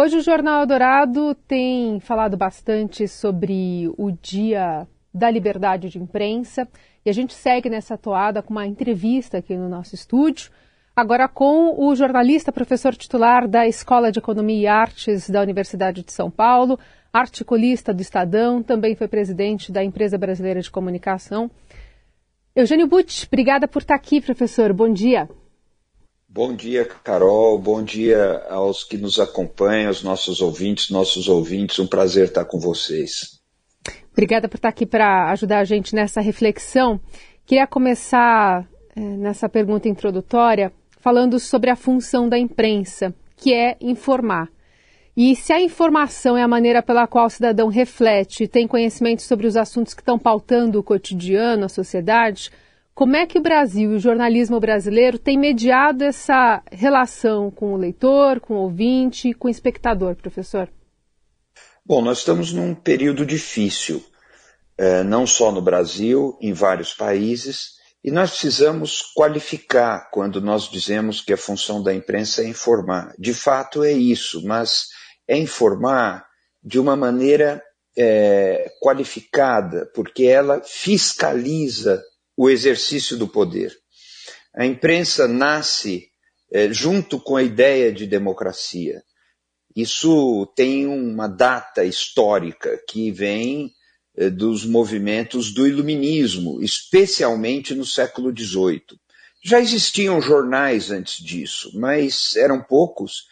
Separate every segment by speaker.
Speaker 1: Hoje o Jornal Dourado tem falado bastante sobre o Dia da Liberdade de Imprensa e a gente segue nessa toada com uma entrevista aqui no nosso estúdio, agora com o jornalista, professor titular da Escola de Economia e Artes da Universidade de São Paulo, articulista do Estadão, também foi presidente da Empresa Brasileira de Comunicação. Eugênio Butch, obrigada por estar aqui, professor. Bom dia.
Speaker 2: Bom dia, Carol. Bom dia aos que nos acompanham, aos nossos ouvintes, nossos ouvintes. Um prazer estar com vocês.
Speaker 1: Obrigada por estar aqui para ajudar a gente nessa reflexão. Queria começar é, nessa pergunta introdutória falando sobre a função da imprensa, que é informar. E se a informação é a maneira pela qual o cidadão reflete e tem conhecimento sobre os assuntos que estão pautando o cotidiano, a sociedade, como é que o Brasil e o jornalismo brasileiro têm mediado essa relação com o leitor, com o ouvinte, com o espectador, professor?
Speaker 2: Bom, nós estamos num período difícil, é, não só no Brasil, em vários países, e nós precisamos qualificar quando nós dizemos que a função da imprensa é informar. De fato é isso, mas é informar de uma maneira é, qualificada, porque ela fiscaliza o exercício do poder. A imprensa nasce é, junto com a ideia de democracia. Isso tem uma data histórica que vem é, dos movimentos do iluminismo, especialmente no século XVIII. Já existiam jornais antes disso, mas eram poucos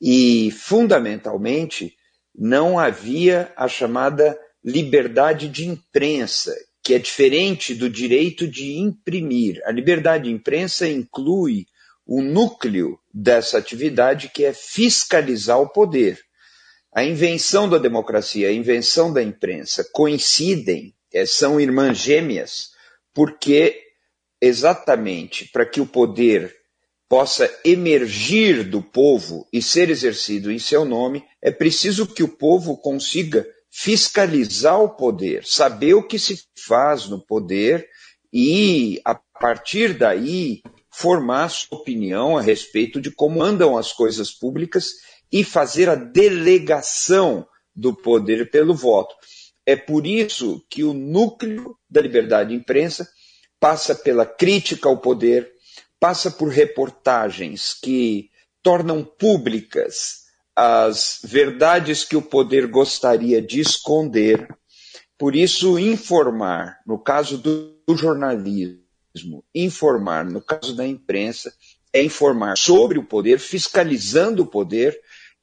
Speaker 2: e, fundamentalmente, não havia a chamada liberdade de imprensa, que é diferente do direito de imprimir. A liberdade de imprensa inclui o núcleo dessa atividade, que é fiscalizar o poder. A invenção da democracia, a invenção da imprensa coincidem, é, são irmãs gêmeas, porque exatamente para que o poder possa emergir do povo e ser exercido em seu nome, é preciso que o povo consiga fiscalizar o poder, saber o que se faz no poder e, a partir daí, formar sua opinião a respeito de como andam as coisas públicas e fazer a delegação do poder pelo voto. É por isso que o núcleo da liberdade de imprensa passa pela crítica ao poder, passa por reportagens que tornam públicas as verdades que o poder gostaria de esconder. Por isso, informar, no caso do jornalismo, informar, no caso da imprensa, é informar sobre o poder, fiscalizando o poder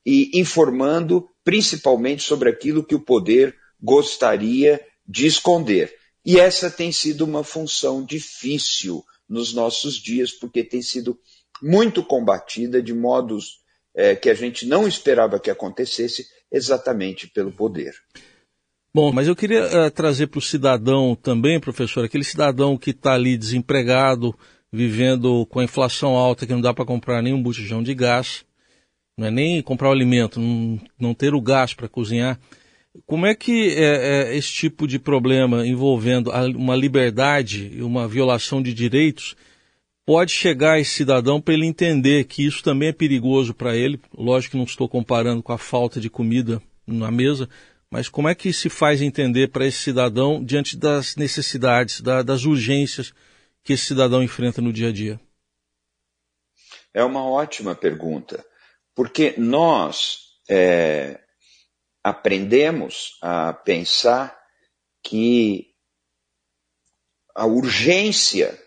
Speaker 2: e informando principalmente sobre aquilo que o poder gostaria de esconder. E essa tem sido uma função difícil nos nossos dias, porque tem sido muito combatida de modos é, que a gente não esperava que acontecesse, exatamente pelo poder.
Speaker 3: Bom, mas eu queria uh, trazer para o cidadão também, professor, aquele cidadão que está ali desempregado, vivendo com a inflação alta, que não dá para comprar nem um botijão de gás, não é nem comprar o alimento, não, não ter o gás para cozinhar. Como é que é, é, esse tipo de problema envolvendo uma liberdade e uma violação de direitos pode chegar esse cidadão para ele entender que isso também é perigoso para ele. Lógico que não estou comparando com a falta de comida na mesa, mas como é que se faz entender para esse cidadão diante das necessidades, da, das urgências que esse cidadão enfrenta no dia a dia?
Speaker 2: É uma ótima pergunta, porque nós é, aprendemos a pensar que a urgência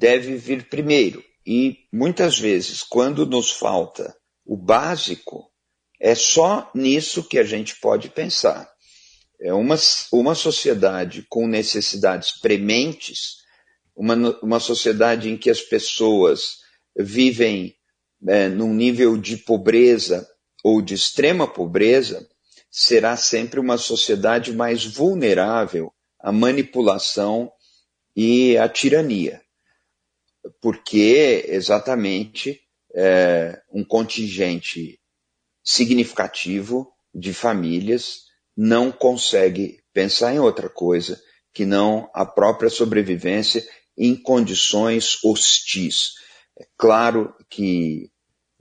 Speaker 2: deve vir primeiro. E muitas vezes, quando nos falta o básico, é só nisso que a gente pode pensar. É uma, uma sociedade com necessidades prementes, uma, uma sociedade em que as pessoas vivem é, num nível de pobreza ou de extrema pobreza, será sempre uma sociedade mais vulnerável à manipulação e à tirania porque exatamente é, um contingente significativo de famílias não consegue pensar em outra coisa que não a própria sobrevivência em condições hostis. É claro que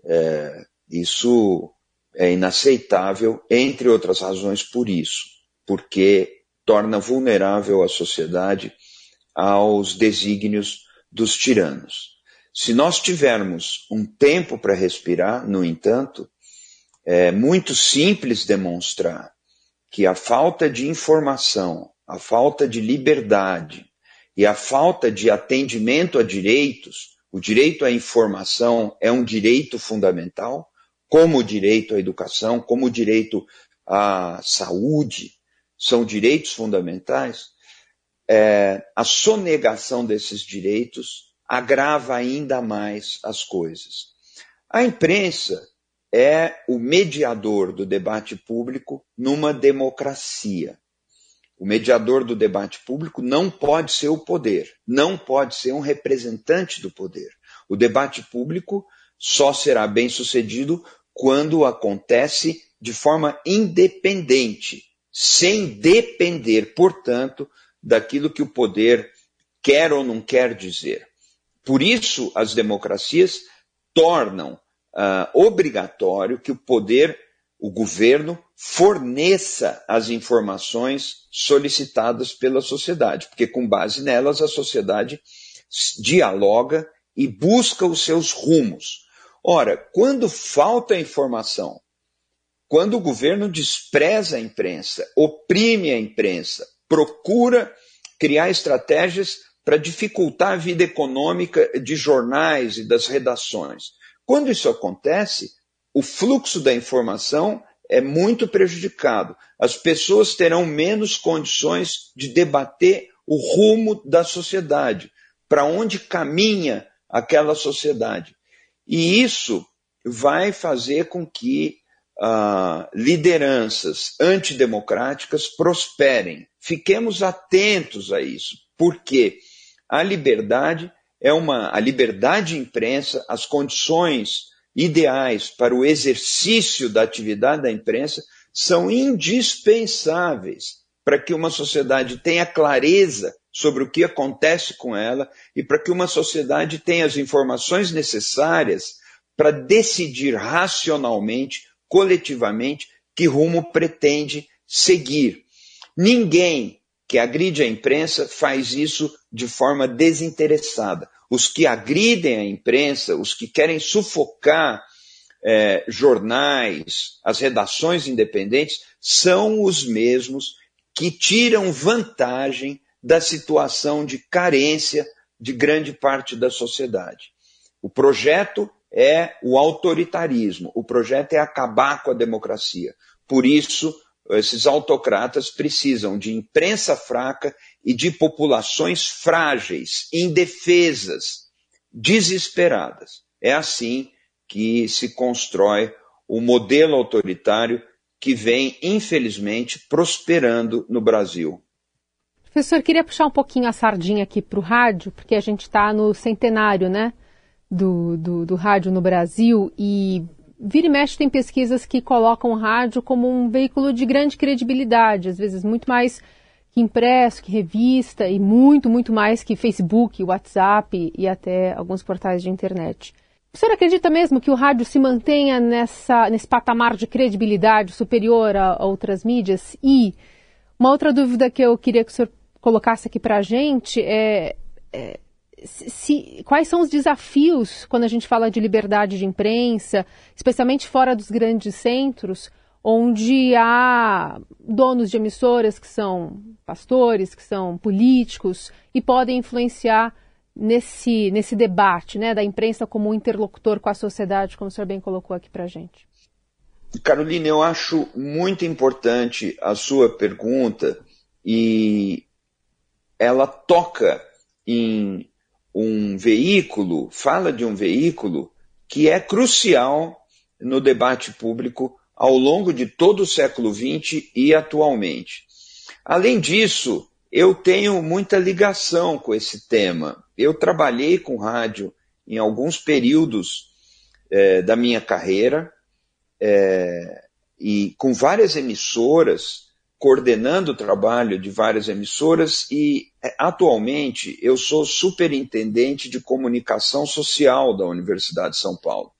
Speaker 2: é, isso é inaceitável, entre outras razões por isso, porque torna vulnerável a sociedade aos desígnios dos tiranos. Se nós tivermos um tempo para respirar, no entanto, é muito simples demonstrar que a falta de informação, a falta de liberdade e a falta de atendimento a direitos, o direito à informação é um direito fundamental, como o direito à educação, como o direito à saúde, são direitos fundamentais, é, a sonegação desses direitos agrava ainda mais as coisas. A imprensa é o mediador do debate público numa democracia. O mediador do debate público não pode ser o poder, não pode ser um representante do poder. O debate público só será bem sucedido quando acontece de forma independente, sem depender, portanto, daquilo que o poder quer ou não quer dizer. Por isso, as democracias tornam uh, obrigatório que o poder, o governo, forneça as informações solicitadas pela sociedade, porque com base nelas a sociedade dialoga e busca os seus rumos. Ora, quando falta informação, quando o governo despreza a imprensa, oprime a imprensa, procura criar estratégias para dificultar a vida econômica de jornais e das redações. Quando isso acontece, o fluxo da informação é muito prejudicado. As pessoas terão menos condições de debater o rumo da sociedade, para onde caminha aquela sociedade. E isso vai fazer com que uh, lideranças antidemocráticas prosperem. Fiquemos atentos a isso, porque a liberdade é uma a liberdade de imprensa, as condições ideais para o exercício da atividade da imprensa são indispensáveis para que uma sociedade tenha clareza sobre o que acontece com ela e para que uma sociedade tenha as informações necessárias para decidir racionalmente, coletivamente, que rumo pretende seguir. Ninguém que agride a imprensa faz isso de forma desinteressada. Os que agridem a imprensa, os que querem sufocar é, jornais, as redações independentes, são os mesmos que tiram vantagem da situação de carência de grande parte da sociedade. O projeto é o autoritarismo, o projeto é acabar com a democracia. Por isso, esses autocratas precisam de imprensa fraca e de populações frágeis, indefesas, desesperadas. É assim que se constrói o modelo autoritário que vem, infelizmente, prosperando no Brasil.
Speaker 1: Professor, queria puxar um pouquinho a sardinha aqui para o rádio, porque a gente está no centenário né, do, do, do, rádio no Brasil e vira e mexe tem pesquisas que colocam o rádio como um veículo de grande credibilidade, às vezes muito mais que impresso, que revista e muito, muito mais que Facebook, WhatsApp e até alguns portais de internet. O senhor acredita mesmo que o rádio se mantenha nessa, nesse patamar de credibilidade superior a, a outras mídias? E uma outra dúvida que eu queria que o senhor colocasse aqui para a gente é, é se, quais são os desafios quando a gente fala de liberdade de imprensa, especialmente fora dos grandes centros, onde há donos de emissoras que são pastores, que são políticos e podem influenciar nesse, nesse debate né, da imprensa como um interlocutor com a sociedade, como o senhor bem colocou aqui para a gente.
Speaker 2: Carolina, eu acho muito importante a sua pergunta e ela toca em um veículo, fala de um veículo que é crucial no debate público ao longo de todo o século XX e atualmente. Além disso, eu tenho muita ligação com esse tema. Eu trabalhei com rádio em alguns períodos é, da minha carreira é, e com várias emissoras coordenando o trabalho de várias emissoras e é, atualmente eu sou superintendente de comunicação social da Universidade de São Paulo.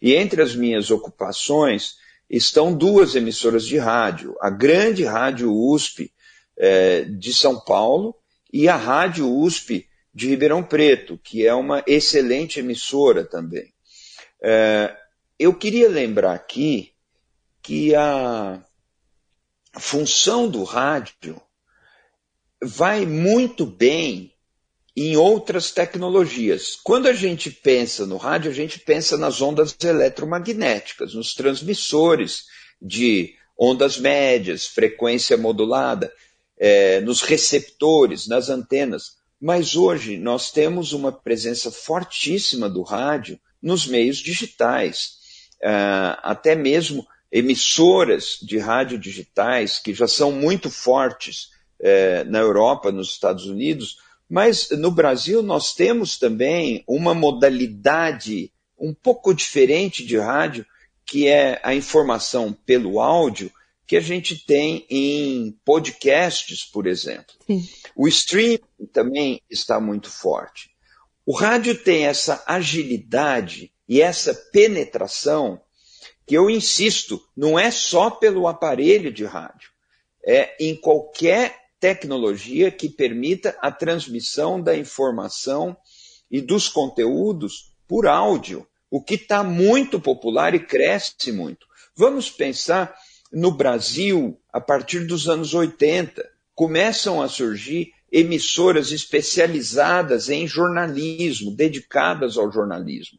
Speaker 2: E entre as minhas ocupações, estão duas emissoras de rádio, a grande Rádio USP é, de São Paulo e a Rádio USP de Ribeirão Preto, que é uma excelente emissora também. É, eu queria lembrar aqui que a função do rádio vai muito bem em outras tecnologias. Quando a gente pensa no rádio, a gente pensa nas ondas eletromagnéticas, nos transmissores de ondas médias, frequência modulada, é, nos receptores, nas antenas. Mas hoje nós temos uma presença fortíssima do rádio nos meios digitais, uh, até mesmo emissoras de rádio digitais que já são muito fortes uh, na Europa, nos Estados Unidos, mas no Brasil nós temos também uma modalidade um pouco diferente de rádio, que é a informação pelo áudio, que a gente tem em podcasts, por exemplo. Sim. O streaming também está muito forte. O rádio tem essa agilidade e essa penetração que eu insisto, não é só pelo aparelho de rádio, é em qualquer tecnologia que permita a transmissão da informação e dos conteúdos por áudio, o que está muito popular e cresce muito. Vamos pensar no Brasil, a partir dos anos 80, começam a surgir emissoras especializadas em jornalismo, dedicadas ao jornalismo.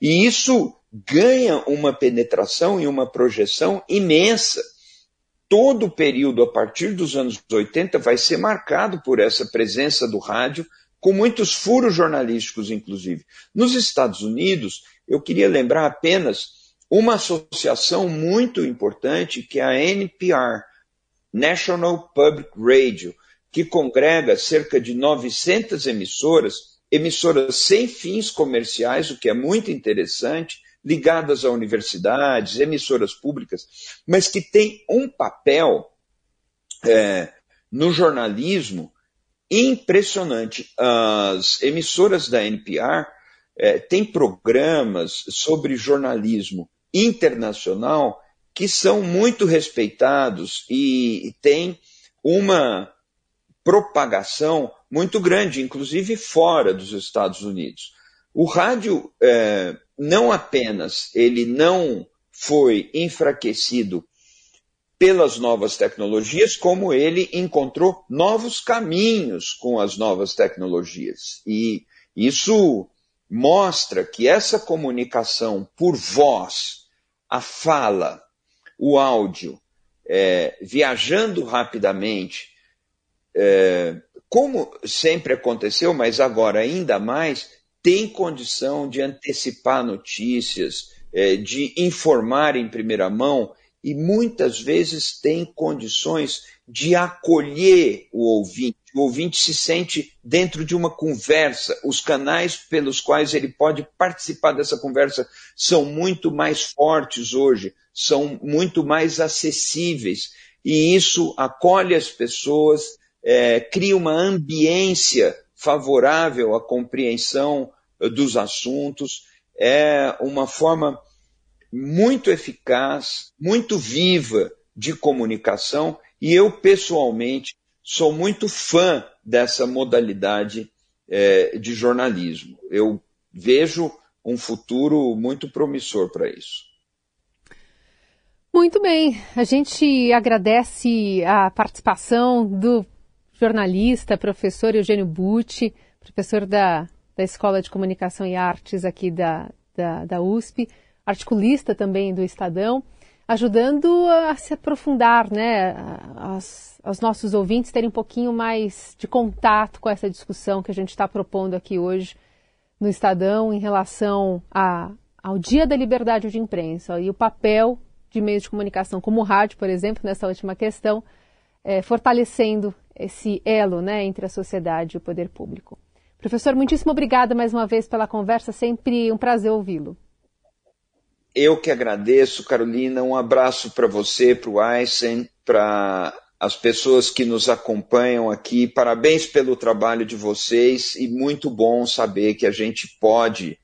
Speaker 2: E isso ganha uma penetração e uma projeção imensa. Todo o período a partir dos anos 80 vai ser marcado por essa presença do rádio, com muitos furos jornalísticos, inclusive. Nos Estados Unidos, eu queria lembrar apenas uma associação muito importante, que é a NPR, National Public Radio, que congrega cerca de 900 emissoras, emissoras sem fins comerciais, o que é muito interessante, ligadas a universidades, emissoras públicas, mas que tem um papel é, no jornalismo impressionante. As emissoras da NPR é, têm programas sobre jornalismo internacional que são muito respeitados e têm uma propagação muito grande, inclusive fora dos Estados Unidos. O rádio é, não apenas ele não foi enfraquecido pelas novas tecnologias, como ele encontrou novos caminhos com as novas tecnologias. E isso mostra que essa comunicação por voz, a fala, o áudio, é, viajando rapidamente, é, como sempre aconteceu, mas agora ainda mais, tem condição de antecipar notícias, é, de informar em primeira mão e muitas vezes tem condições de acolher o ouvinte. O ouvinte se sente dentro de uma conversa. Os canais pelos quais ele pode participar dessa conversa são muito mais fortes hoje, são muito mais acessíveis. E isso acolhe as pessoas, é, cria uma ambiência favorável à compreensão eh, dos assuntos, é uma forma muito eficaz, muito viva de comunicação e eu, pessoalmente, sou muito fã dessa modalidade é, de jornalismo. Eu vejo um futuro muito promissor para isso.
Speaker 1: Muito bem, a gente agradece a participação do jornalista, professor Eugênio Butti, professor da, da Escola de Comunicação e Artes aqui da, da, da USP, articulista também do Estadão, ajudando a se aprofundar, né, aos, nossos ouvintes terem um pouquinho mais de contato com essa discussão que a gente está propondo aqui hoje no Estadão em relação a, ao Dia da Liberdade de Imprensa e o papel de meios de comunicação, como o rádio, por exemplo, nessa última questão, é, fortalecendo esse elo né, entre a sociedade e o poder público. Professor, muitíssimo obrigada mais uma vez pela conversa, sempre um prazer ouvi-lo.
Speaker 2: Eu que agradeço, Carolina. Um abraço para você, para o Aysen, para as pessoas que nos acompanham aqui. Parabéns pelo trabalho de vocês e muito bom saber que a gente pode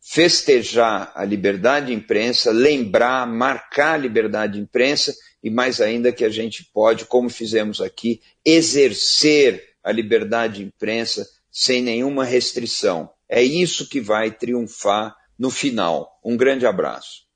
Speaker 2: festejar a liberdade de imprensa, lembrar, marcar a liberdade de imprensa e mais ainda que a gente pode, como fizemos aqui, exercer a liberdade de imprensa sem nenhuma restrição. É isso que vai triunfar no final. Um grande abraço.